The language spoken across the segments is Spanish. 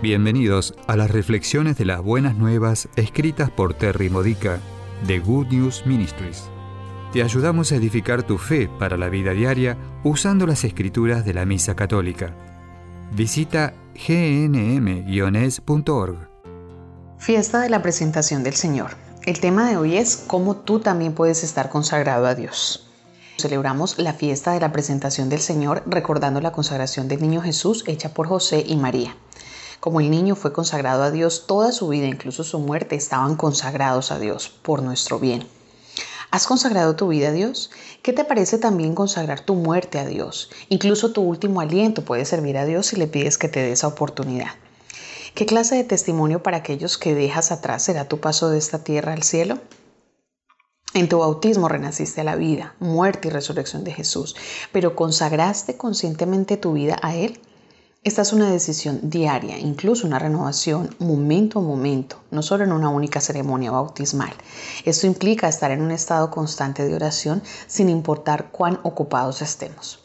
Bienvenidos a las reflexiones de las buenas nuevas escritas por Terry Modica de Good News Ministries. Te ayudamos a edificar tu fe para la vida diaria usando las escrituras de la Misa Católica. Visita gnm-es.org. Fiesta de la presentación del Señor. El tema de hoy es cómo tú también puedes estar consagrado a Dios. Celebramos la fiesta de la presentación del Señor recordando la consagración del niño Jesús hecha por José y María. Como el niño fue consagrado a Dios toda su vida, incluso su muerte, estaban consagrados a Dios por nuestro bien. ¿Has consagrado tu vida a Dios? ¿Qué te parece también consagrar tu muerte a Dios? Incluso tu último aliento puede servir a Dios si le pides que te dé esa oportunidad. ¿Qué clase de testimonio para aquellos que dejas atrás será tu paso de esta tierra al cielo? En tu bautismo renaciste a la vida, muerte y resurrección de Jesús, pero ¿consagraste conscientemente tu vida a Él? Esta es una decisión diaria, incluso una renovación momento a momento, no solo en una única ceremonia bautismal. Esto implica estar en un estado constante de oración sin importar cuán ocupados estemos.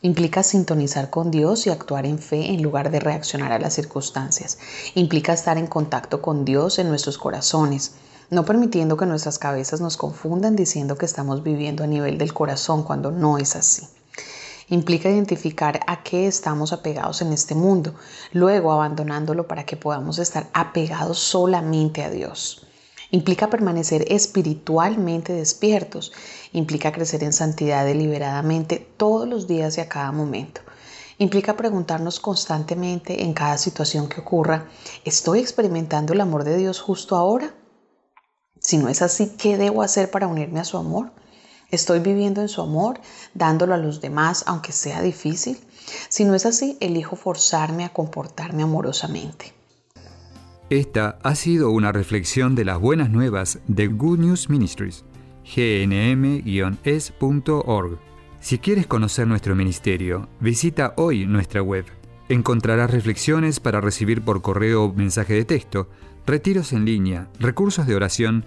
Implica sintonizar con Dios y actuar en fe en lugar de reaccionar a las circunstancias. Implica estar en contacto con Dios en nuestros corazones, no permitiendo que nuestras cabezas nos confundan diciendo que estamos viviendo a nivel del corazón cuando no es así. Implica identificar a qué estamos apegados en este mundo, luego abandonándolo para que podamos estar apegados solamente a Dios. Implica permanecer espiritualmente despiertos, implica crecer en santidad deliberadamente todos los días y a cada momento. Implica preguntarnos constantemente en cada situación que ocurra, ¿estoy experimentando el amor de Dios justo ahora? Si no es así, ¿qué debo hacer para unirme a su amor? Estoy viviendo en su amor, dándolo a los demás, aunque sea difícil. Si no es así, elijo forzarme a comportarme amorosamente. Esta ha sido una reflexión de las buenas nuevas de Good News Ministries, gnm-es.org. Si quieres conocer nuestro ministerio, visita hoy nuestra web. Encontrarás reflexiones para recibir por correo o mensaje de texto, retiros en línea, recursos de oración